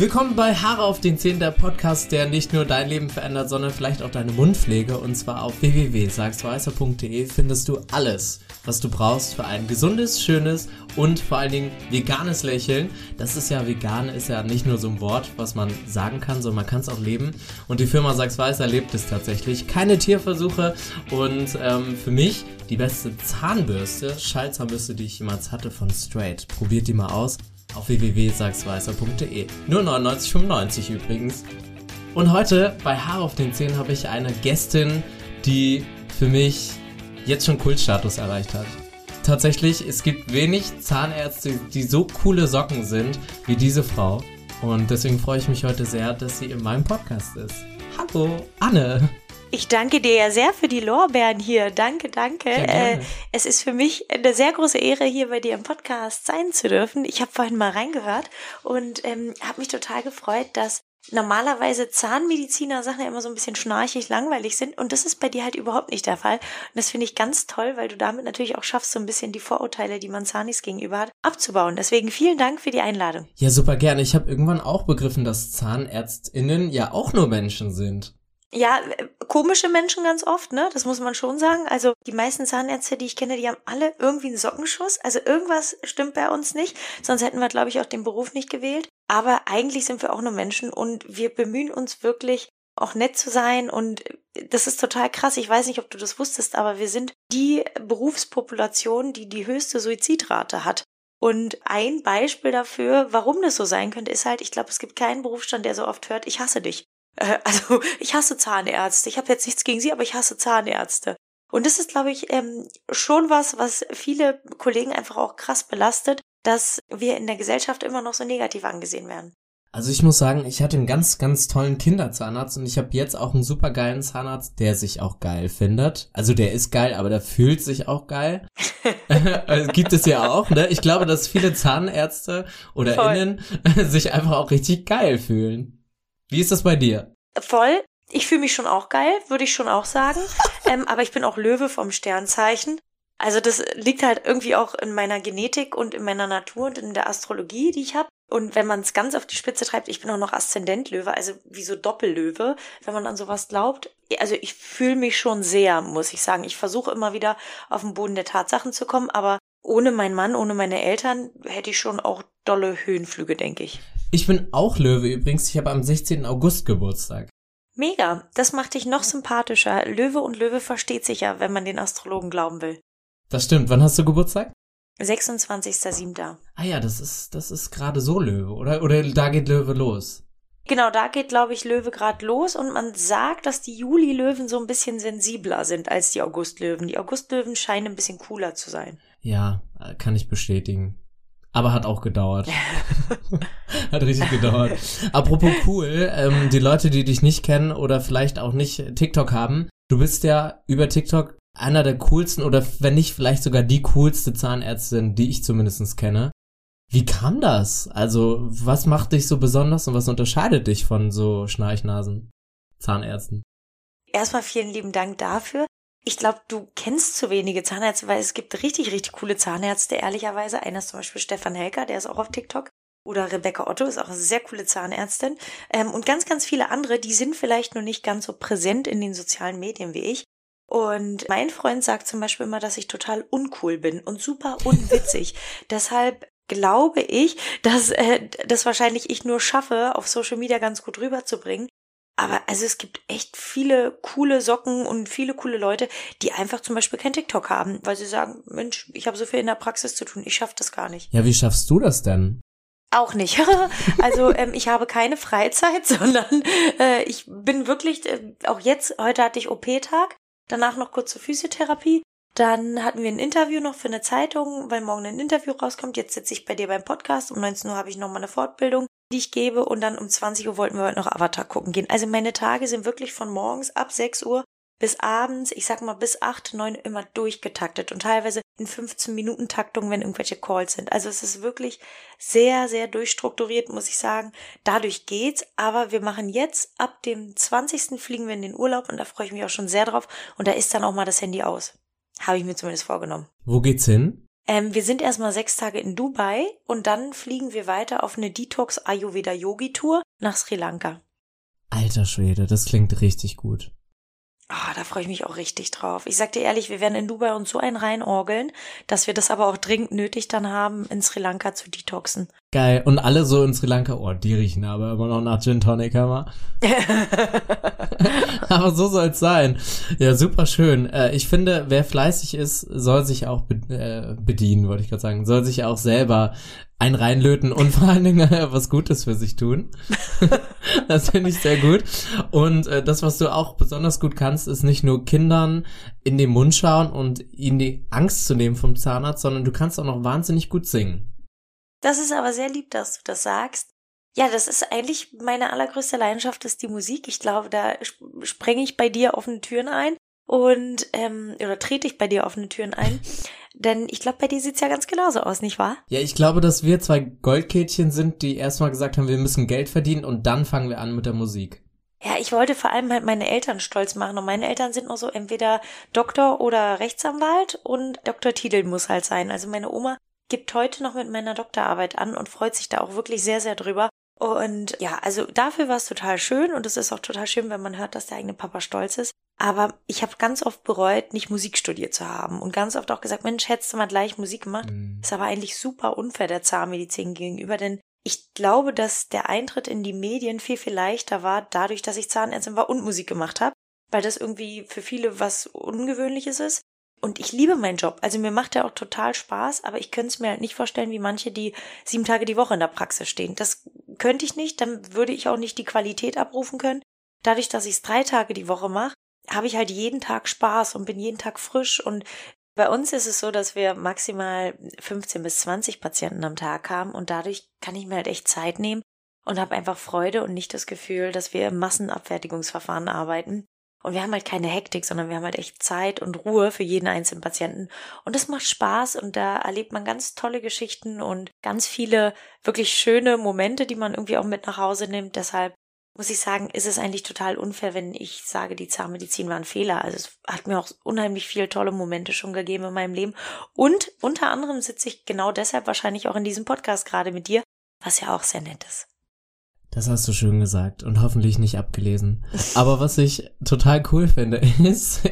Willkommen bei Haare auf den Zähnen, der Podcast, der nicht nur dein Leben verändert, sondern vielleicht auch deine Mundpflege. Und zwar auf www.sagsweißer.de findest du alles, was du brauchst für ein gesundes, schönes und vor allen Dingen veganes Lächeln. Das ist ja vegan, ist ja nicht nur so ein Wort, was man sagen kann, sondern man kann es auch leben. Und die Firma Sags Weißer lebt es tatsächlich. Keine Tierversuche und ähm, für mich die beste Zahnbürste, Schallzahnbürste, die ich jemals hatte von Straight. Probiert die mal aus auf www.sagsweißer.de. Nur 99,95 übrigens. Und heute bei Haar auf den Zähnen habe ich eine Gästin, die für mich jetzt schon Kultstatus erreicht hat. Tatsächlich, es gibt wenig Zahnärzte, die so coole Socken sind wie diese Frau. Und deswegen freue ich mich heute sehr, dass sie in meinem Podcast ist. Hallo, Anne. Ich danke dir ja sehr für die Lorbeeren hier. Danke, danke. Äh, es ist für mich eine sehr große Ehre, hier bei dir im Podcast sein zu dürfen. Ich habe vorhin mal reingehört und ähm, habe mich total gefreut, dass normalerweise Zahnmediziner Sachen ja immer so ein bisschen schnarchig, langweilig sind und das ist bei dir halt überhaupt nicht der Fall. Und das finde ich ganz toll, weil du damit natürlich auch schaffst, so ein bisschen die Vorurteile, die man Zanis gegenüber hat, abzubauen. Deswegen vielen Dank für die Einladung. Ja, super gerne. Ich habe irgendwann auch begriffen, dass ZahnärztInnen ja auch nur Menschen sind. Ja, komische Menschen ganz oft, ne? Das muss man schon sagen. Also die meisten Zahnärzte, die ich kenne, die haben alle irgendwie einen Sockenschuss. Also irgendwas stimmt bei uns nicht. Sonst hätten wir, glaube ich, auch den Beruf nicht gewählt. Aber eigentlich sind wir auch nur Menschen und wir bemühen uns wirklich, auch nett zu sein und das ist total krass. Ich weiß nicht, ob du das wusstest, aber wir sind die Berufspopulation, die die höchste Suizidrate hat. Und ein Beispiel dafür, warum das so sein könnte, ist halt, ich glaube, es gibt keinen Berufsstand, der so oft hört, ich hasse dich. Äh, also ich hasse Zahnärzte. Ich habe jetzt nichts gegen sie, aber ich hasse Zahnärzte. Und das ist, glaube ich, ähm, schon was, was viele Kollegen einfach auch krass belastet, dass wir in der Gesellschaft immer noch so negativ angesehen werden. Also ich muss sagen, ich hatte einen ganz, ganz tollen Kinderzahnarzt und ich habe jetzt auch einen super geilen Zahnarzt, der sich auch geil findet. Also der ist geil, aber der fühlt sich auch geil. Also gibt es ja auch, ne? Ich glaube, dass viele Zahnärzte oder Voll. Innen sich einfach auch richtig geil fühlen. Wie ist das bei dir? Voll. Ich fühle mich schon auch geil, würde ich schon auch sagen. ähm, aber ich bin auch Löwe vom Sternzeichen. Also das liegt halt irgendwie auch in meiner Genetik und in meiner Natur und in der Astrologie, die ich habe. Und wenn man es ganz auf die Spitze treibt, ich bin auch noch Aszendent-Löwe, also wie so Doppellöwe, wenn man an sowas glaubt. Also ich fühle mich schon sehr, muss ich sagen. Ich versuche immer wieder auf den Boden der Tatsachen zu kommen, aber ohne meinen Mann, ohne meine Eltern hätte ich schon auch dolle Höhenflüge, denke ich. Ich bin auch Löwe übrigens. Ich habe am 16. August Geburtstag. Mega. Das macht dich noch sympathischer. Löwe und Löwe versteht sich ja, wenn man den Astrologen glauben will. Das stimmt. Wann hast du Geburtstag? 26.07. Ah ja, das ist, das ist gerade so Löwe, oder? Oder da geht Löwe los. Genau, da geht, glaube ich, Löwe gerade los und man sagt, dass die Juli-Löwen so ein bisschen sensibler sind als die August-Löwen. Die August-Löwen scheinen ein bisschen cooler zu sein. Ja, kann ich bestätigen. Aber hat auch gedauert. hat richtig gedauert. Apropos cool, ähm, die Leute, die dich nicht kennen oder vielleicht auch nicht TikTok haben, du bist ja über TikTok einer der coolsten oder wenn nicht vielleicht sogar die coolste Zahnärztin, die ich zumindest kenne. Wie kam das? Also, was macht dich so besonders und was unterscheidet dich von so Schnarchnasen, Zahnärzten? Erstmal vielen lieben Dank dafür. Ich glaube, du kennst zu wenige Zahnärzte, weil es gibt richtig, richtig coole Zahnärzte, ehrlicherweise. Einer ist zum Beispiel Stefan Helker, der ist auch auf TikTok. Oder Rebecca Otto ist auch eine sehr coole Zahnärztin. Ähm, und ganz, ganz viele andere, die sind vielleicht noch nicht ganz so präsent in den sozialen Medien wie ich. Und mein Freund sagt zum Beispiel immer, dass ich total uncool bin und super unwitzig. Deshalb glaube ich, dass äh, das wahrscheinlich ich nur schaffe, auf Social Media ganz gut rüberzubringen. Aber also es gibt echt viele coole Socken und viele coole Leute, die einfach zum Beispiel kein TikTok haben, weil sie sagen, Mensch, ich habe so viel in der Praxis zu tun, ich schaff das gar nicht. Ja, wie schaffst du das denn? Auch nicht. also ähm, ich habe keine Freizeit, sondern äh, ich bin wirklich, äh, auch jetzt, heute hatte ich OP-Tag, danach noch kurze Physiotherapie. Dann hatten wir ein Interview noch für eine Zeitung, weil morgen ein Interview rauskommt. Jetzt sitze ich bei dir beim Podcast. Um 19 Uhr habe ich nochmal eine Fortbildung die ich gebe und dann um 20 Uhr wollten wir heute noch Avatar gucken gehen. Also meine Tage sind wirklich von morgens ab 6 Uhr bis abends, ich sag mal bis 8, 9 immer durchgetaktet und teilweise in 15 Minuten Taktung, wenn irgendwelche Calls sind. Also es ist wirklich sehr, sehr durchstrukturiert, muss ich sagen. Dadurch geht's, aber wir machen jetzt ab dem 20. fliegen wir in den Urlaub und da freue ich mich auch schon sehr drauf und da ist dann auch mal das Handy aus. Habe ich mir zumindest vorgenommen. Wo geht's hin? Ähm, wir sind erstmal sechs Tage in Dubai und dann fliegen wir weiter auf eine Detox Ayurveda Yogi Tour nach Sri Lanka. Alter Schwede, das klingt richtig gut. Ah, da freue ich mich auch richtig drauf. Ich sag dir ehrlich, wir werden in Dubai uns so ein reinorgeln, dass wir das aber auch dringend nötig dann haben, in Sri Lanka zu detoxen. Geil. Und alle so in Sri Lanka, oh, die riechen aber immer noch nach Gin Tonic, Hammer. aber so soll's sein. Ja, super schön. Äh, ich finde, wer fleißig ist, soll sich auch äh, bedienen, wollte ich gerade sagen, soll sich auch selber ein reinlöten und vor allen Dingen äh, was Gutes für sich tun. das finde ich sehr gut. Und äh, das, was du auch besonders gut kannst, ist nicht nur Kindern in den Mund schauen und ihnen die Angst zu nehmen vom Zahnarzt, sondern du kannst auch noch wahnsinnig gut singen. Das ist aber sehr lieb, dass du das sagst. Ja, das ist eigentlich meine allergrößte Leidenschaft, ist die Musik. Ich glaube, da sprenge ich bei dir offene Türen ein und ähm, oder trete ich bei dir offene Türen ein. Denn ich glaube, bei dir sieht's ja ganz genauso aus, nicht wahr? Ja, ich glaube, dass wir zwei Goldkätchen sind, die erstmal gesagt haben, wir müssen Geld verdienen und dann fangen wir an mit der Musik. Ja, ich wollte vor allem halt meine Eltern stolz machen und meine Eltern sind noch so entweder Doktor oder Rechtsanwalt und Doktor Titel muss halt sein. Also meine Oma gibt heute noch mit meiner Doktorarbeit an und freut sich da auch wirklich sehr, sehr drüber. Und ja, also dafür war es total schön und es ist auch total schön, wenn man hört, dass der eigene Papa stolz ist. Aber ich habe ganz oft bereut, nicht Musik studiert zu haben und ganz oft auch gesagt, Mensch, hättest du mal gleich Musik gemacht. Mhm. Ist aber eigentlich super unfair der Zahnmedizin gegenüber, denn ich glaube, dass der Eintritt in die Medien viel, viel leichter war, dadurch, dass ich Zahnärztin war und Musik gemacht habe, weil das irgendwie für viele was Ungewöhnliches ist. Und ich liebe meinen Job. Also mir macht er auch total Spaß, aber ich könnte es mir halt nicht vorstellen, wie manche, die sieben Tage die Woche in der Praxis stehen. Das könnte ich nicht, dann würde ich auch nicht die Qualität abrufen können. Dadurch, dass ich es drei Tage die Woche mache, habe ich halt jeden Tag Spaß und bin jeden Tag frisch. Und bei uns ist es so, dass wir maximal 15 bis 20 Patienten am Tag haben und dadurch kann ich mir halt echt Zeit nehmen und habe einfach Freude und nicht das Gefühl, dass wir im Massenabfertigungsverfahren arbeiten. Und wir haben halt keine Hektik, sondern wir haben halt echt Zeit und Ruhe für jeden einzelnen Patienten. Und das macht Spaß und da erlebt man ganz tolle Geschichten und ganz viele wirklich schöne Momente, die man irgendwie auch mit nach Hause nimmt. Deshalb muss ich sagen, ist es eigentlich total unfair, wenn ich sage, die Zahnmedizin war ein Fehler. Also es hat mir auch unheimlich viele tolle Momente schon gegeben in meinem Leben. Und unter anderem sitze ich genau deshalb wahrscheinlich auch in diesem Podcast gerade mit dir, was ja auch sehr nett ist. Das hast du schön gesagt und hoffentlich nicht abgelesen. Aber was ich total cool finde, ist,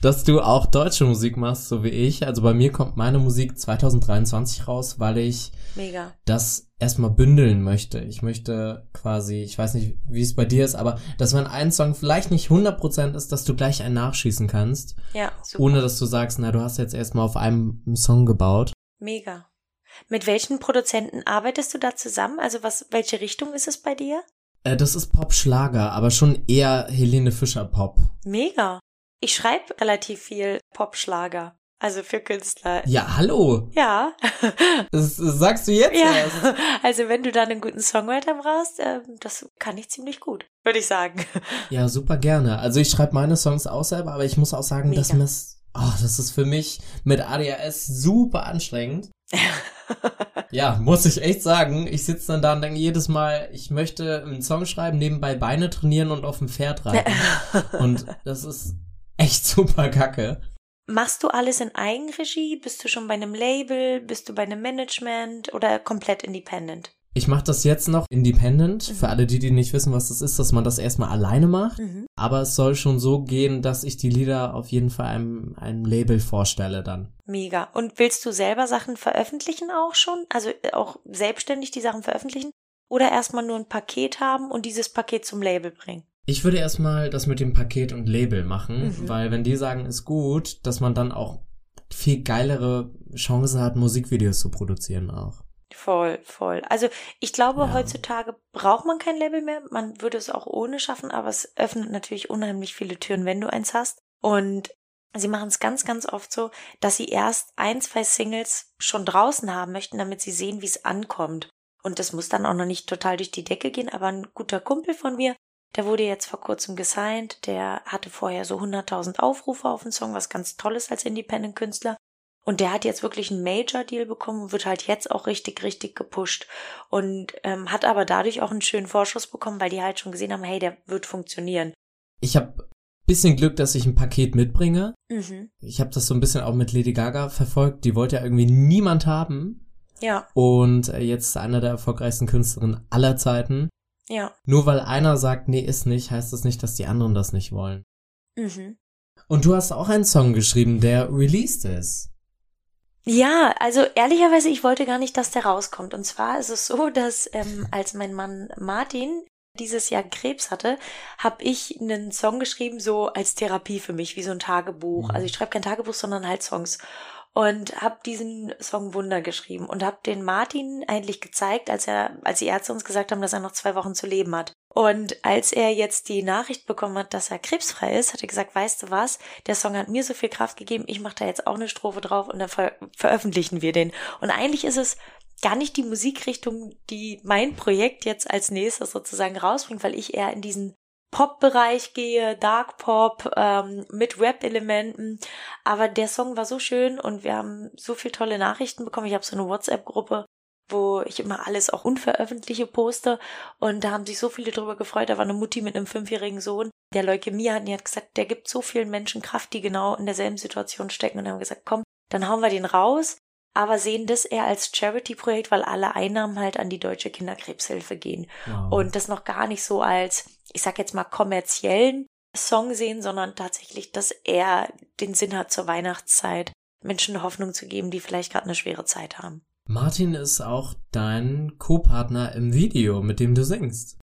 dass du auch deutsche Musik machst, so wie ich. Also bei mir kommt meine Musik 2023 raus, weil ich Mega. das erstmal bündeln möchte. Ich möchte quasi, ich weiß nicht, wie es bei dir ist, aber dass wenn ein Song vielleicht nicht 100% ist, dass du gleich einen nachschießen kannst. Ja, super. Ohne dass du sagst, na, du hast jetzt erstmal auf einem Song gebaut. Mega. Mit welchen Produzenten arbeitest du da zusammen? Also was, welche Richtung ist es bei dir? Äh, das ist Pop-Schlager, aber schon eher Helene Fischer Pop. Mega. Ich schreibe relativ viel Pop-Schlager. Also für Künstler. Ja, hallo. Ja. Das, das sagst du jetzt ja. erst. Also wenn du da einen guten Songwriter brauchst, äh, das kann ich ziemlich gut, würde ich sagen. Ja, super gerne. Also ich schreibe meine Songs auch selber, aber ich muss auch sagen, Mega. dass mir oh, das ist für mich mit ADHS super anstrengend. ja, muss ich echt sagen. Ich sitze dann da und denke jedes Mal, ich möchte einen Song schreiben, nebenbei Beine trainieren und auf dem Pferd reiten. und das ist echt super kacke. Machst du alles in Eigenregie? Bist du schon bei einem Label? Bist du bei einem Management oder komplett independent? Ich mache das jetzt noch independent. Mhm. Für alle, die, die nicht wissen, was das ist, dass man das erstmal alleine macht. Mhm. Aber es soll schon so gehen, dass ich die Lieder auf jeden Fall einem, einem Label vorstelle dann. Mega. Und willst du selber Sachen veröffentlichen auch schon? Also äh, auch selbstständig die Sachen veröffentlichen? Oder erstmal nur ein Paket haben und dieses Paket zum Label bringen? Ich würde erstmal das mit dem Paket und Label machen, mhm. weil wenn die sagen, ist gut, dass man dann auch viel geilere Chancen hat, Musikvideos zu produzieren auch. Voll, voll. Also ich glaube, ja. heutzutage braucht man kein Label mehr. Man würde es auch ohne schaffen, aber es öffnet natürlich unheimlich viele Türen, wenn du eins hast. Und sie machen es ganz, ganz oft so, dass sie erst ein, zwei Singles schon draußen haben möchten, damit sie sehen, wie es ankommt. Und das muss dann auch noch nicht total durch die Decke gehen, aber ein guter Kumpel von mir, der wurde jetzt vor kurzem gesigned, der hatte vorher so 100.000 Aufrufe auf den Song, was ganz toll ist als Independent-Künstler. Und der hat jetzt wirklich einen Major-Deal bekommen und wird halt jetzt auch richtig, richtig gepusht. Und ähm, hat aber dadurch auch einen schönen Vorschuss bekommen, weil die halt schon gesehen haben, hey, der wird funktionieren. Ich habe bisschen Glück, dass ich ein Paket mitbringe. Mhm. Ich habe das so ein bisschen auch mit Lady Gaga verfolgt. Die wollte ja irgendwie niemand haben. Ja, Und äh, jetzt ist einer der erfolgreichsten Künstlerinnen aller Zeiten. ja. Nur weil einer sagt, nee, ist nicht, heißt das nicht, dass die anderen das nicht wollen. Mhm. Und du hast auch einen Song geschrieben, der released ist. Ja, also ehrlicherweise, ich wollte gar nicht, dass der rauskommt. Und zwar ist es so, dass ähm, als mein Mann Martin dieses Jahr Krebs hatte, habe ich einen Song geschrieben, so als Therapie für mich, wie so ein Tagebuch. Mhm. Also ich schreibe kein Tagebuch, sondern halt Songs. Und habe diesen Song Wunder geschrieben und habe den Martin eigentlich gezeigt, als er, als die Ärzte uns gesagt haben, dass er noch zwei Wochen zu leben hat. Und als er jetzt die Nachricht bekommen hat, dass er krebsfrei ist, hat er gesagt, weißt du was, der Song hat mir so viel Kraft gegeben, ich mache da jetzt auch eine Strophe drauf und dann ver veröffentlichen wir den. Und eigentlich ist es gar nicht die Musikrichtung, die mein Projekt jetzt als nächstes sozusagen rausbringt, weil ich eher in diesen Pop-Bereich gehe, Dark Pop ähm, mit Rap-Elementen. Aber der Song war so schön und wir haben so viele tolle Nachrichten bekommen. Ich habe so eine WhatsApp-Gruppe, wo ich immer alles auch unveröffentliche poste. Und da haben sich so viele drüber gefreut. Da war eine Mutti mit einem fünfjährigen Sohn, der Leukämie hat. Und die hat gesagt, der gibt so vielen Menschen Kraft, die genau in derselben Situation stecken. Und haben gesagt, komm, dann hauen wir den raus. Aber sehen das eher als Charity-Projekt, weil alle Einnahmen halt an die Deutsche Kinderkrebshilfe gehen. Wow. Und das noch gar nicht so als, ich sag jetzt mal, kommerziellen Song sehen, sondern tatsächlich, dass er den Sinn hat zur Weihnachtszeit, Menschen Hoffnung zu geben, die vielleicht gerade eine schwere Zeit haben. Martin ist auch dein Co-Partner im Video, mit dem du singst.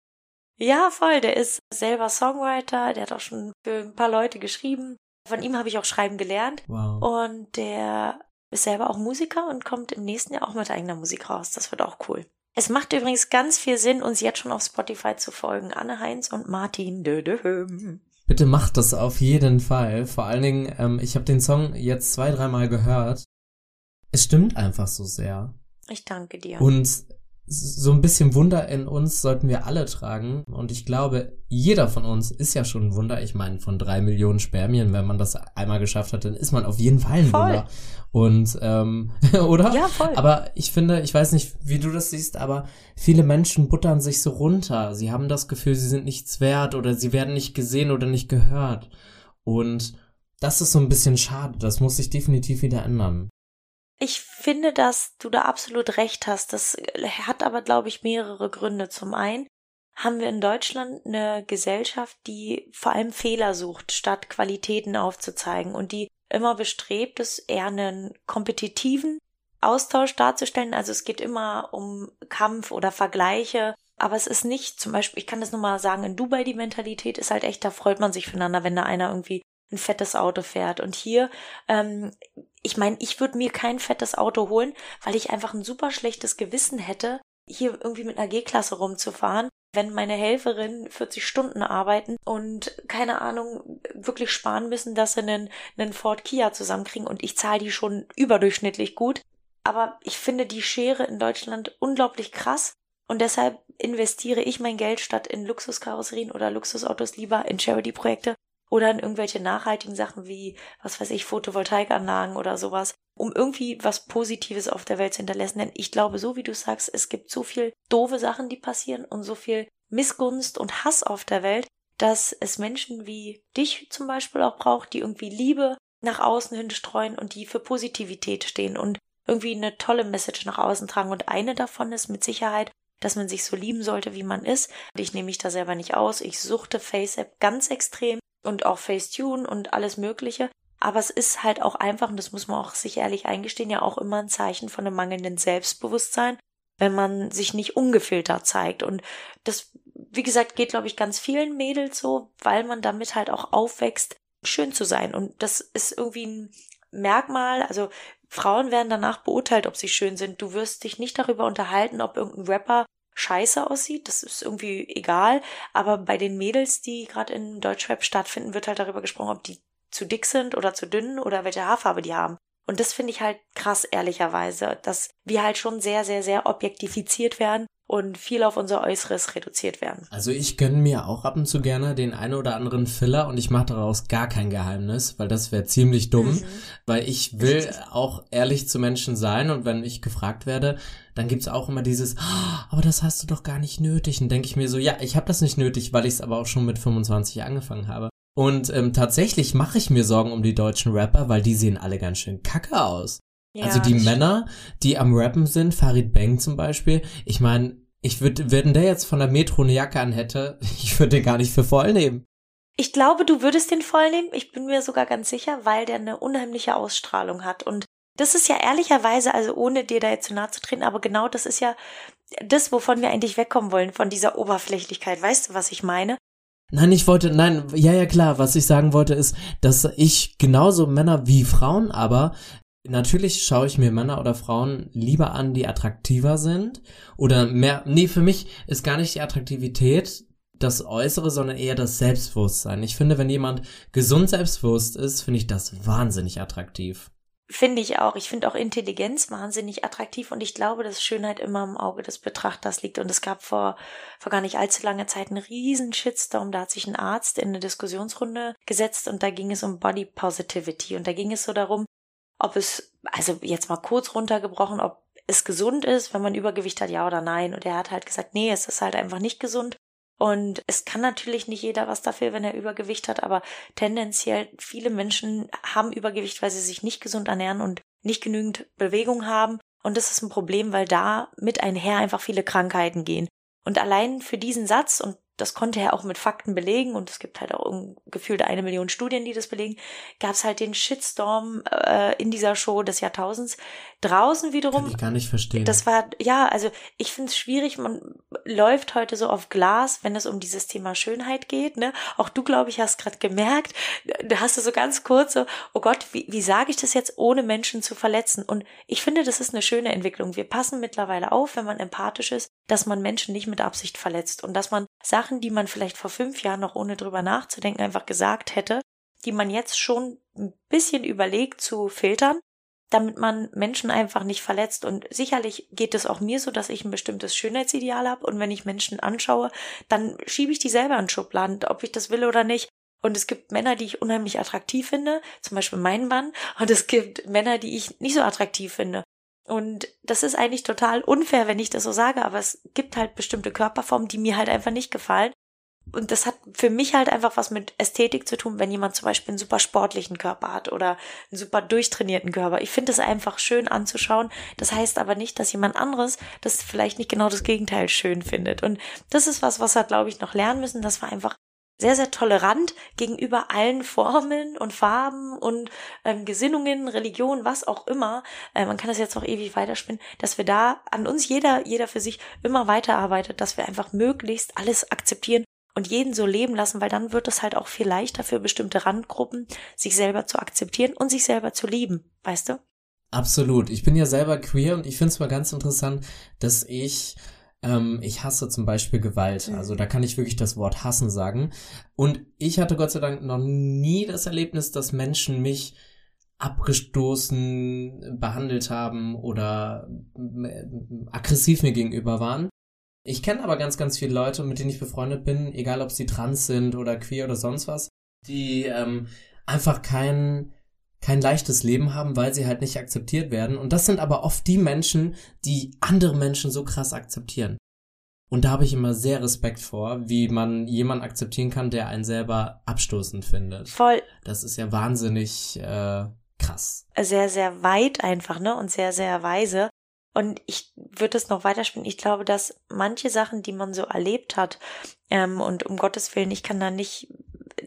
Ja, voll. Der ist selber Songwriter, der hat auch schon für ein paar Leute geschrieben. Von ihm habe ich auch schreiben gelernt. Wow. Und der ist selber auch Musiker und kommt im nächsten Jahr auch mit eigener Musik raus. Das wird auch cool. Es macht übrigens ganz viel Sinn, uns jetzt schon auf Spotify zu folgen. Anne Heinz und Martin. Dödöhm. Bitte macht das auf jeden Fall. Vor allen Dingen, ähm, ich habe den Song jetzt zwei, dreimal gehört. Es stimmt einfach so sehr. Ich danke dir. Und so ein bisschen Wunder in uns sollten wir alle tragen. Und ich glaube, jeder von uns ist ja schon ein Wunder. Ich meine, von drei Millionen Spermien, wenn man das einmal geschafft hat, dann ist man auf jeden Fall ein Voll. Wunder. Und, ähm, oder? Ja, voll. Aber ich finde, ich weiß nicht, wie du das siehst, aber viele Menschen buttern sich so runter. Sie haben das Gefühl, sie sind nichts wert oder sie werden nicht gesehen oder nicht gehört. Und das ist so ein bisschen schade. Das muss sich definitiv wieder ändern. Ich finde, dass du da absolut recht hast. Das hat aber, glaube ich, mehrere Gründe. Zum einen haben wir in Deutschland eine Gesellschaft, die vor allem Fehler sucht, statt Qualitäten aufzuzeigen und die immer bestrebt ist, eher einen kompetitiven Austausch darzustellen. Also es geht immer um Kampf oder Vergleiche. Aber es ist nicht, zum Beispiel, ich kann das nur mal sagen, in Dubai die Mentalität ist halt echt, da freut man sich füreinander, wenn da einer irgendwie ein fettes Auto fährt. Und hier, ähm, ich meine, ich würde mir kein fettes Auto holen, weil ich einfach ein super schlechtes Gewissen hätte, hier irgendwie mit einer G-Klasse rumzufahren, wenn meine Helferinnen 40 Stunden arbeiten und keine Ahnung wirklich sparen müssen, dass sie einen, einen Ford Kia zusammenkriegen und ich zahle die schon überdurchschnittlich gut. Aber ich finde die Schere in Deutschland unglaublich krass und deshalb investiere ich mein Geld statt in Luxuskarosserien oder Luxusautos lieber in Charity-Projekte oder in irgendwelche nachhaltigen Sachen wie, was weiß ich, Photovoltaikanlagen oder sowas, um irgendwie was Positives auf der Welt zu hinterlassen. Denn ich glaube, so wie du sagst, es gibt so viel doofe Sachen, die passieren und so viel Missgunst und Hass auf der Welt, dass es Menschen wie dich zum Beispiel auch braucht, die irgendwie Liebe nach außen hin streuen und die für Positivität stehen und irgendwie eine tolle Message nach außen tragen. Und eine davon ist mit Sicherheit, dass man sich so lieben sollte, wie man ist. Ich nehme mich da selber nicht aus. Ich suchte FaceApp ganz extrem und auch Facetune und alles Mögliche. Aber es ist halt auch einfach, und das muss man auch sich ehrlich eingestehen, ja auch immer ein Zeichen von einem mangelnden Selbstbewusstsein, wenn man sich nicht ungefiltert zeigt. Und das, wie gesagt, geht, glaube ich, ganz vielen Mädels so, weil man damit halt auch aufwächst, schön zu sein. Und das ist irgendwie ein Merkmal, also Frauen werden danach beurteilt, ob sie schön sind. Du wirst dich nicht darüber unterhalten, ob irgendein Rapper scheiße aussieht, das ist irgendwie egal, aber bei den Mädels, die gerade in Deutschrap stattfinden, wird halt darüber gesprochen, ob die zu dick sind oder zu dünn oder welche Haarfarbe die haben. Und das finde ich halt krass, ehrlicherweise, dass wir halt schon sehr, sehr, sehr objektifiziert werden und viel auf unser Äußeres reduziert werden. Also ich gönne mir auch ab und zu gerne den einen oder anderen Filler und ich mache daraus gar kein Geheimnis, weil das wäre ziemlich dumm, Mhm. weil ich will auch ehrlich zu Menschen sein und wenn ich gefragt werde, dann gibt's auch immer dieses, "Ah, aber das hast du doch gar nicht nötig. Und denke ich mir so, ja, ich habe das nicht nötig, weil ich es aber auch schon mit 25 angefangen habe. Und ähm, tatsächlich mache ich mir Sorgen um die deutschen Rapper, weil die sehen alle ganz schön kacke aus. Ja, also die Männer, die am Rappen sind, Farid Bang zum Beispiel, ich meine, ich würde, wenn der jetzt von der Metro eine Jacke an hätte, ich würde den gar nicht für voll nehmen. Ich glaube, du würdest den voll nehmen. Ich bin mir sogar ganz sicher, weil der eine unheimliche Ausstrahlung hat. Und das ist ja ehrlicherweise, also ohne dir da jetzt zu nahe zu treten, aber genau das ist ja das, wovon wir eigentlich wegkommen wollen, von dieser Oberflächlichkeit. Weißt du, was ich meine? Nein, ich wollte, nein, ja, ja, klar, was ich sagen wollte ist, dass ich genauso Männer wie Frauen aber Natürlich schaue ich mir Männer oder Frauen lieber an, die attraktiver sind. Oder mehr, nee, für mich ist gar nicht die Attraktivität das Äußere, sondern eher das Selbstbewusstsein. Ich finde, wenn jemand gesund selbstbewusst ist, finde ich das wahnsinnig attraktiv. Finde ich auch. Ich finde auch Intelligenz wahnsinnig attraktiv und ich glaube, dass Schönheit immer im Auge des Betrachters liegt. Und es gab vor, vor gar nicht allzu langer Zeit einen riesen Shitstorm. Da hat sich ein Arzt in eine Diskussionsrunde gesetzt und da ging es um Body Positivity. Und da ging es so darum, ob es, also jetzt mal kurz runtergebrochen, ob es gesund ist, wenn man Übergewicht hat, ja oder nein. Und er hat halt gesagt, nee, es ist halt einfach nicht gesund. Und es kann natürlich nicht jeder was dafür, wenn er Übergewicht hat, aber tendenziell viele Menschen haben Übergewicht, weil sie sich nicht gesund ernähren und nicht genügend Bewegung haben. Und das ist ein Problem, weil da mit einher einfach viele Krankheiten gehen. Und allein für diesen Satz, und das konnte er auch mit Fakten belegen und es gibt halt auch gefühlt eine Million Studien, die das belegen, gab es halt den Shitstorm äh, in dieser Show des Jahrtausends. Draußen wiederum. Kann ich gar nicht verstehen. Das war, ja, also ich finde es schwierig, man läuft heute so auf Glas, wenn es um dieses Thema Schönheit geht. Ne? Auch du, glaube ich, hast gerade gemerkt, da hast du so ganz kurz so, oh Gott, wie, wie sage ich das jetzt, ohne Menschen zu verletzen? Und ich finde, das ist eine schöne Entwicklung. Wir passen mittlerweile auf, wenn man empathisch ist, dass man Menschen nicht mit Absicht verletzt und dass man Sachen, die man vielleicht vor fünf Jahren noch ohne drüber nachzudenken einfach gesagt hätte, die man jetzt schon ein bisschen überlegt zu filtern, damit man Menschen einfach nicht verletzt. Und sicherlich geht es auch mir so, dass ich ein bestimmtes Schönheitsideal habe und wenn ich Menschen anschaue, dann schiebe ich die selber in Schubladen, ob ich das will oder nicht. Und es gibt Männer, die ich unheimlich attraktiv finde, zum Beispiel meinen Mann, und es gibt Männer, die ich nicht so attraktiv finde. Und das ist eigentlich total unfair, wenn ich das so sage, aber es gibt halt bestimmte Körperformen, die mir halt einfach nicht gefallen. Und das hat für mich halt einfach was mit Ästhetik zu tun, wenn jemand zum Beispiel einen super sportlichen Körper hat oder einen super durchtrainierten Körper. Ich finde es einfach schön anzuschauen. Das heißt aber nicht, dass jemand anderes das vielleicht nicht genau das Gegenteil schön findet. Und das ist was, was wir, glaube ich, noch lernen müssen, dass wir einfach sehr, sehr tolerant gegenüber allen Formen und Farben und ähm, Gesinnungen, Religionen, was auch immer. Äh, man kann das jetzt auch ewig weiterspinnen, dass wir da an uns jeder, jeder für sich immer weiterarbeitet, dass wir einfach möglichst alles akzeptieren und jeden so leben lassen, weil dann wird es halt auch viel leichter für bestimmte Randgruppen, sich selber zu akzeptieren und sich selber zu lieben, weißt du? Absolut. Ich bin ja selber queer und ich finde es mal ganz interessant, dass ich ähm, ich hasse zum Beispiel Gewalt. Mhm. Also da kann ich wirklich das Wort hassen sagen. Und ich hatte Gott sei Dank noch nie das Erlebnis, dass Menschen mich abgestoßen behandelt haben oder äh, aggressiv mir gegenüber waren. Ich kenne aber ganz, ganz viele Leute, mit denen ich befreundet bin, egal ob sie trans sind oder queer oder sonst was, die ähm, einfach kein kein leichtes Leben haben, weil sie halt nicht akzeptiert werden. Und das sind aber oft die Menschen, die andere Menschen so krass akzeptieren. Und da habe ich immer sehr Respekt vor, wie man jemanden akzeptieren kann, der einen selber abstoßend findet. Voll. Das ist ja wahnsinnig äh, krass. Sehr, sehr weit einfach, ne? Und sehr, sehr weise. Und ich würde es noch weiterspielen. Ich glaube, dass manche Sachen, die man so erlebt hat, ähm, und um Gottes Willen, ich kann da nicht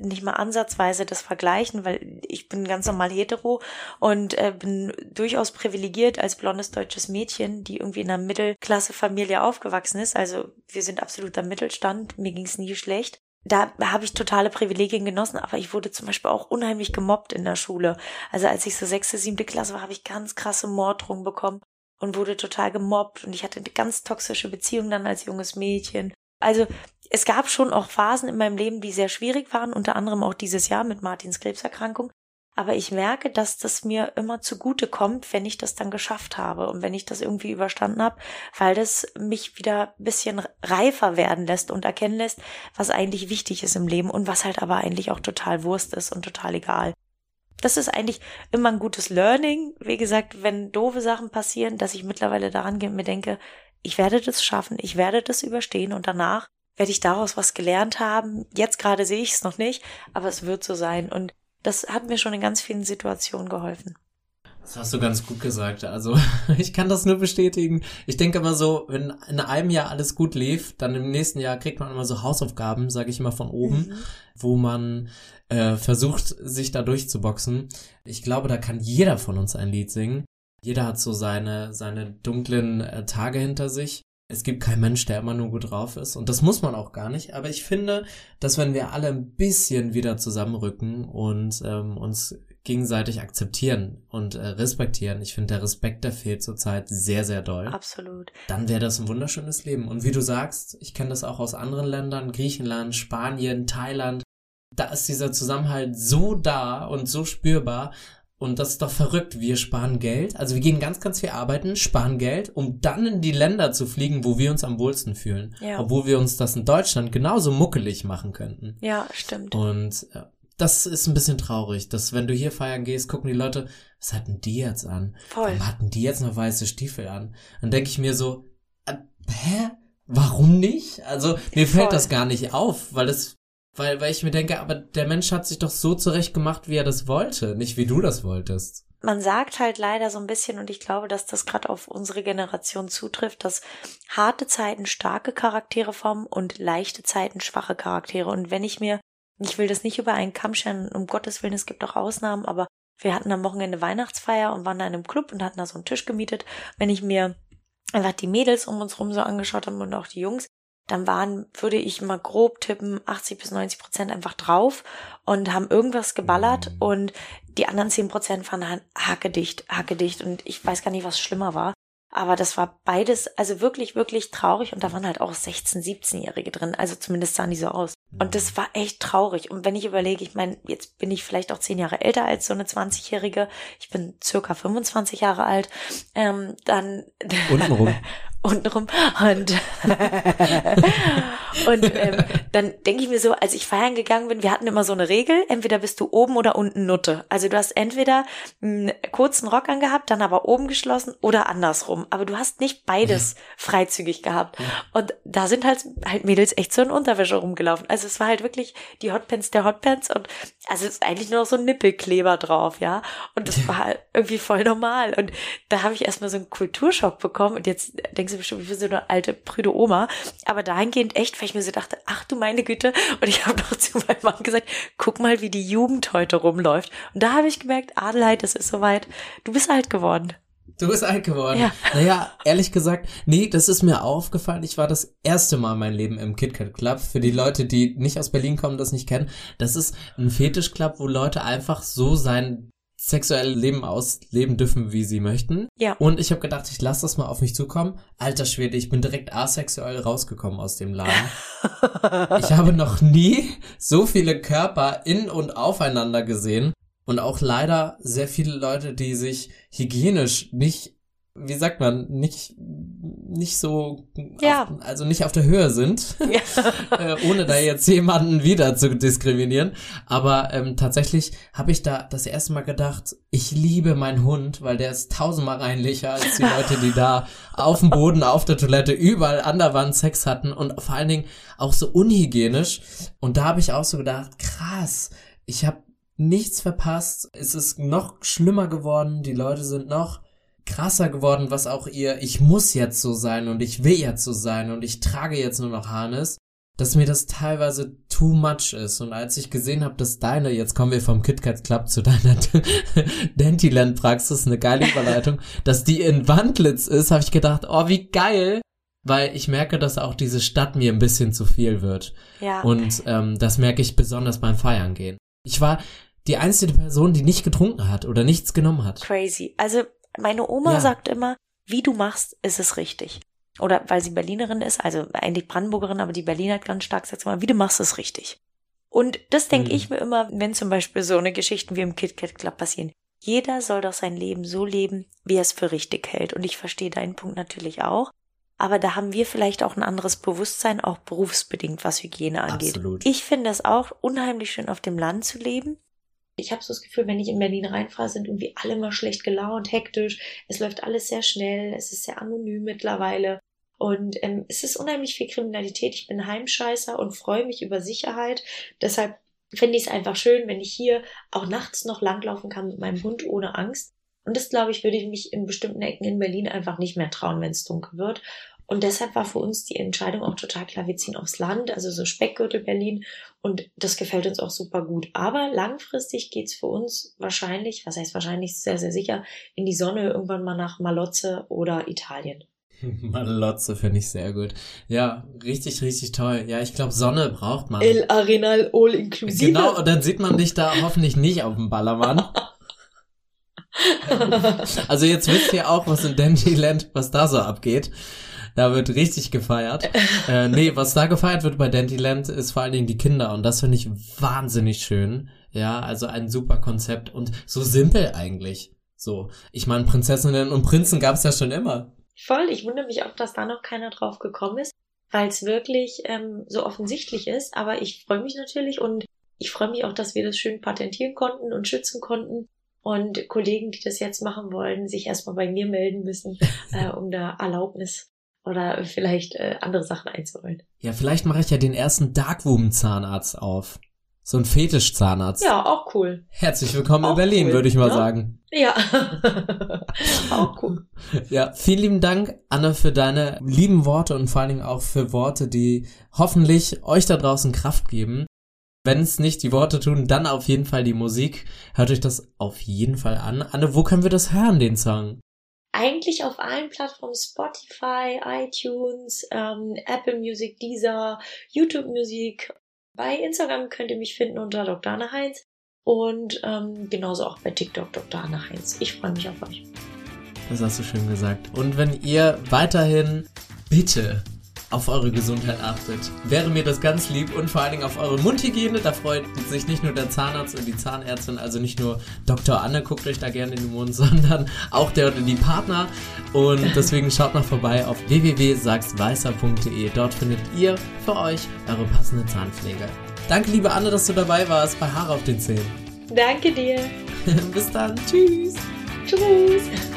nicht mal ansatzweise das vergleichen, weil ich bin ganz normal hetero und äh, bin durchaus privilegiert als blondes deutsches Mädchen, die irgendwie in einer Mittelklasse-Familie aufgewachsen ist. Also wir sind absoluter Mittelstand, mir ging es nie schlecht. Da habe ich totale Privilegien genossen, aber ich wurde zum Beispiel auch unheimlich gemobbt in der Schule. Also als ich so sechste, siebte Klasse war, habe ich ganz krasse Morddrohungen bekommen und wurde total gemobbt und ich hatte eine ganz toxische Beziehung dann als junges Mädchen. Also es gab schon auch Phasen in meinem Leben, die sehr schwierig waren, unter anderem auch dieses Jahr mit Martins Krebserkrankung. Aber ich merke, dass das mir immer zugute kommt, wenn ich das dann geschafft habe und wenn ich das irgendwie überstanden habe, weil das mich wieder ein bisschen reifer werden lässt und erkennen lässt, was eigentlich wichtig ist im Leben und was halt aber eigentlich auch total Wurst ist und total egal. Das ist eigentlich immer ein gutes Learning. Wie gesagt, wenn doofe Sachen passieren, dass ich mittlerweile daran gehe und mir denke, ich werde das schaffen, ich werde das überstehen und danach werde ich daraus was gelernt haben. Jetzt gerade sehe ich es noch nicht, aber es wird so sein. Und das hat mir schon in ganz vielen Situationen geholfen. Das hast du ganz gut gesagt. Also ich kann das nur bestätigen. Ich denke immer so, wenn in einem Jahr alles gut lief, dann im nächsten Jahr kriegt man immer so Hausaufgaben, sage ich immer von oben, mhm. wo man äh, versucht, sich da durchzuboxen. Ich glaube, da kann jeder von uns ein Lied singen. Jeder hat so seine, seine dunklen äh, Tage hinter sich. Es gibt keinen Mensch, der immer nur gut drauf ist. Und das muss man auch gar nicht. Aber ich finde, dass wenn wir alle ein bisschen wieder zusammenrücken und ähm, uns gegenseitig akzeptieren und äh, respektieren. Ich finde, der Respekt, der fehlt zurzeit sehr, sehr doll. Absolut. Dann wäre das ein wunderschönes Leben. Und wie du sagst, ich kenne das auch aus anderen Ländern, Griechenland, Spanien, Thailand. Da ist dieser Zusammenhalt so da und so spürbar. Und das ist doch verrückt. Wir sparen Geld. Also wir gehen ganz, ganz viel arbeiten, sparen Geld, um dann in die Länder zu fliegen, wo wir uns am wohlsten fühlen. Ja. Obwohl wir uns das in Deutschland genauso muckelig machen könnten. Ja, stimmt. Und äh, das ist ein bisschen traurig, dass wenn du hier feiern gehst, gucken die Leute, was hatten die jetzt an? Voll. Warum hatten die jetzt noch weiße Stiefel an? Dann denke ich mir so, äh, hä? Warum nicht? Also mir Voll. fällt das gar nicht auf, weil das, weil, weil ich mir denke, aber der Mensch hat sich doch so zurecht gemacht, wie er das wollte, nicht wie du das wolltest. Man sagt halt leider so ein bisschen, und ich glaube, dass das gerade auf unsere Generation zutrifft, dass harte Zeiten starke Charaktere formen und leichte Zeiten schwache Charaktere. Und wenn ich mir ich will das nicht über einen Kamm scheren, um Gottes Willen, es gibt auch Ausnahmen, aber wir hatten am Wochenende Weihnachtsfeier und waren da in einem Club und hatten da so einen Tisch gemietet. Wenn ich mir einfach die Mädels um uns rum so angeschaut habe und auch die Jungs, dann waren, würde ich mal grob tippen, 80 bis 90 Prozent einfach drauf und haben irgendwas geballert und die anderen 10 Prozent waren hackedicht, hackedicht und ich weiß gar nicht, was schlimmer war. Aber das war beides, also wirklich, wirklich traurig. Und da waren halt auch 16-, 17-Jährige drin. Also zumindest sahen die so aus. Und das war echt traurig. Und wenn ich überlege, ich meine, jetzt bin ich vielleicht auch zehn Jahre älter als so eine 20-Jährige. Ich bin circa 25 Jahre alt. Ähm, dann. Untenrum. untenrum und und ähm, dann denke ich mir so, als ich feiern gegangen bin, wir hatten immer so eine Regel, entweder bist du oben oder unten Nutte. Also du hast entweder einen kurzen Rock angehabt, dann aber oben geschlossen oder andersrum. Aber du hast nicht beides freizügig gehabt. Und da sind halt halt Mädels echt so in Unterwäsche rumgelaufen. Also es war halt wirklich die Hotpants der Hotpants und also es ist eigentlich nur noch so ein Nippelkleber drauf, ja. Und das war halt irgendwie voll normal. Und da habe ich erstmal so einen Kulturschock bekommen und jetzt denkst sie bestimmt, wie so eine alte prüde Oma. Aber dahingehend echt, weil ich mir so dachte, ach du meine Güte. Und ich habe noch zu meinem Mann gesagt, guck mal, wie die Jugend heute rumläuft. Und da habe ich gemerkt, Adelheid, es ist soweit. Du bist alt geworden. Du bist alt geworden. Ja. Naja, ehrlich gesagt, nee, das ist mir aufgefallen. Ich war das erste Mal mein Leben im KitKat Club. Für die Leute, die nicht aus Berlin kommen, das nicht kennen. Das ist ein Fetischclub, wo Leute einfach so sein sexuelle Leben ausleben dürfen, wie sie möchten. Ja. Und ich habe gedacht, ich lasse das mal auf mich zukommen. Alter Schwede, ich bin direkt asexuell rausgekommen aus dem Laden. ich habe noch nie so viele Körper in und aufeinander gesehen. Und auch leider sehr viele Leute, die sich hygienisch nicht wie sagt man, nicht, nicht so, ja. auf, also nicht auf der Höhe sind, ja. äh, ohne da jetzt jemanden wieder zu diskriminieren. Aber ähm, tatsächlich habe ich da das erste Mal gedacht, ich liebe meinen Hund, weil der ist tausendmal reinlicher als die Leute, die da auf dem Boden, auf der Toilette, überall an der Wand Sex hatten und vor allen Dingen auch so unhygienisch. Und da habe ich auch so gedacht, krass, ich habe nichts verpasst. Es ist noch schlimmer geworden, die Leute sind noch krasser geworden, was auch ihr, ich muss jetzt so sein und ich will jetzt so sein und ich trage jetzt nur noch Harness, dass mir das teilweise too much ist. Und als ich gesehen habe, dass deine, jetzt kommen wir vom KitKat Club zu deiner Dentiland Praxis, eine geile Überleitung, dass die in Wandlitz ist, habe ich gedacht, oh, wie geil. Weil ich merke, dass auch diese Stadt mir ein bisschen zu viel wird. Ja. Und ähm, das merke ich besonders beim Feiern gehen. Ich war die einzige Person, die nicht getrunken hat oder nichts genommen hat. Crazy. Also meine Oma ja. sagt immer, wie du machst, ist es richtig. Oder weil sie Berlinerin ist, also eigentlich Brandenburgerin, aber die Berliner hat ganz stark sagt immer, wie du machst, ist richtig. Und das denke mhm. ich mir immer, wenn zum Beispiel so eine Geschichten wie im KitKat Club passieren. Jeder soll doch sein Leben so leben, wie er es für richtig hält. Und ich verstehe deinen Punkt natürlich auch. Aber da haben wir vielleicht auch ein anderes Bewusstsein, auch berufsbedingt, was Hygiene angeht. Absolut. Ich finde es auch unheimlich schön, auf dem Land zu leben. Ich habe so das Gefühl, wenn ich in Berlin reinfahre, sind irgendwie alle immer schlecht gelaunt, hektisch. Es läuft alles sehr schnell, es ist sehr anonym mittlerweile. Und ähm, es ist unheimlich viel Kriminalität. Ich bin Heimscheißer und freue mich über Sicherheit. Deshalb finde ich es einfach schön, wenn ich hier auch nachts noch langlaufen kann mit meinem Hund ohne Angst. Und das, glaube ich, würde ich mich in bestimmten Ecken in Berlin einfach nicht mehr trauen, wenn es dunkel wird. Und deshalb war für uns die Entscheidung auch total klar, wir ziehen aufs Land, also so Speckgürtel Berlin. Und das gefällt uns auch super gut. Aber langfristig geht's für uns wahrscheinlich, was heißt wahrscheinlich sehr, sehr sicher, in die Sonne irgendwann mal nach Malotze oder Italien. Malotze finde ich sehr gut. Ja, richtig, richtig toll. Ja, ich glaube, Sonne braucht man. El Arenal All Inclusive. Genau, und dann sieht man dich da hoffentlich nicht auf dem Ballermann. also jetzt wisst ihr auch, was in Dandyland, was da so abgeht. Da wird richtig gefeiert. äh, nee, was da gefeiert wird bei Dandyland ist vor allen Dingen die Kinder und das finde ich wahnsinnig schön. Ja, also ein super Konzept und so simpel eigentlich. So, ich meine, Prinzessinnen und Prinzen gab es ja schon immer. Voll, ich wundere mich auch, dass da noch keiner drauf gekommen ist, weil es wirklich ähm, so offensichtlich ist. Aber ich freue mich natürlich und ich freue mich auch, dass wir das schön patentieren konnten und schützen konnten. Und Kollegen, die das jetzt machen wollen, sich erstmal bei mir melden müssen, äh, um da Erlaubnis oder vielleicht äh, andere Sachen einzuholen. Ja, vielleicht mache ich ja den ersten Darkroom-Zahnarzt auf. So ein Fetischzahnarzt. Ja, auch cool. Herzlich willkommen auch in Berlin, cool, würde ich mal ne? sagen. Ja, auch cool. Ja, vielen lieben Dank, Anne, für deine lieben Worte und vor allen Dingen auch für Worte, die hoffentlich euch da draußen Kraft geben. Wenn es nicht die Worte tun, dann auf jeden Fall die Musik. Hört euch das auf jeden Fall an. Anne, wo können wir das hören, den Song? Eigentlich auf allen Plattformen Spotify, iTunes, ähm, Apple Music, Deezer, YouTube Music. Bei Instagram könnt ihr mich finden unter Dr. Anna Heinz und ähm, genauso auch bei TikTok Dr. Anna Heinz. Ich freue mich auf euch. Das hast du schön gesagt. Und wenn ihr weiterhin bitte auf eure Gesundheit achtet. Wäre mir das ganz lieb und vor allen Dingen auf eure Mundhygiene. Da freut sich nicht nur der Zahnarzt und die Zahnärztin, also nicht nur Dr. Anne guckt euch da gerne in den Mund, sondern auch der oder die Partner. Und deswegen schaut mal vorbei auf www.sagsweißer.de. Dort findet ihr für euch eure passende Zahnpflege. Danke, liebe Anne, dass du dabei warst bei Haare auf den Zähnen. Danke dir. Bis dann. Tschüss. Tschüss.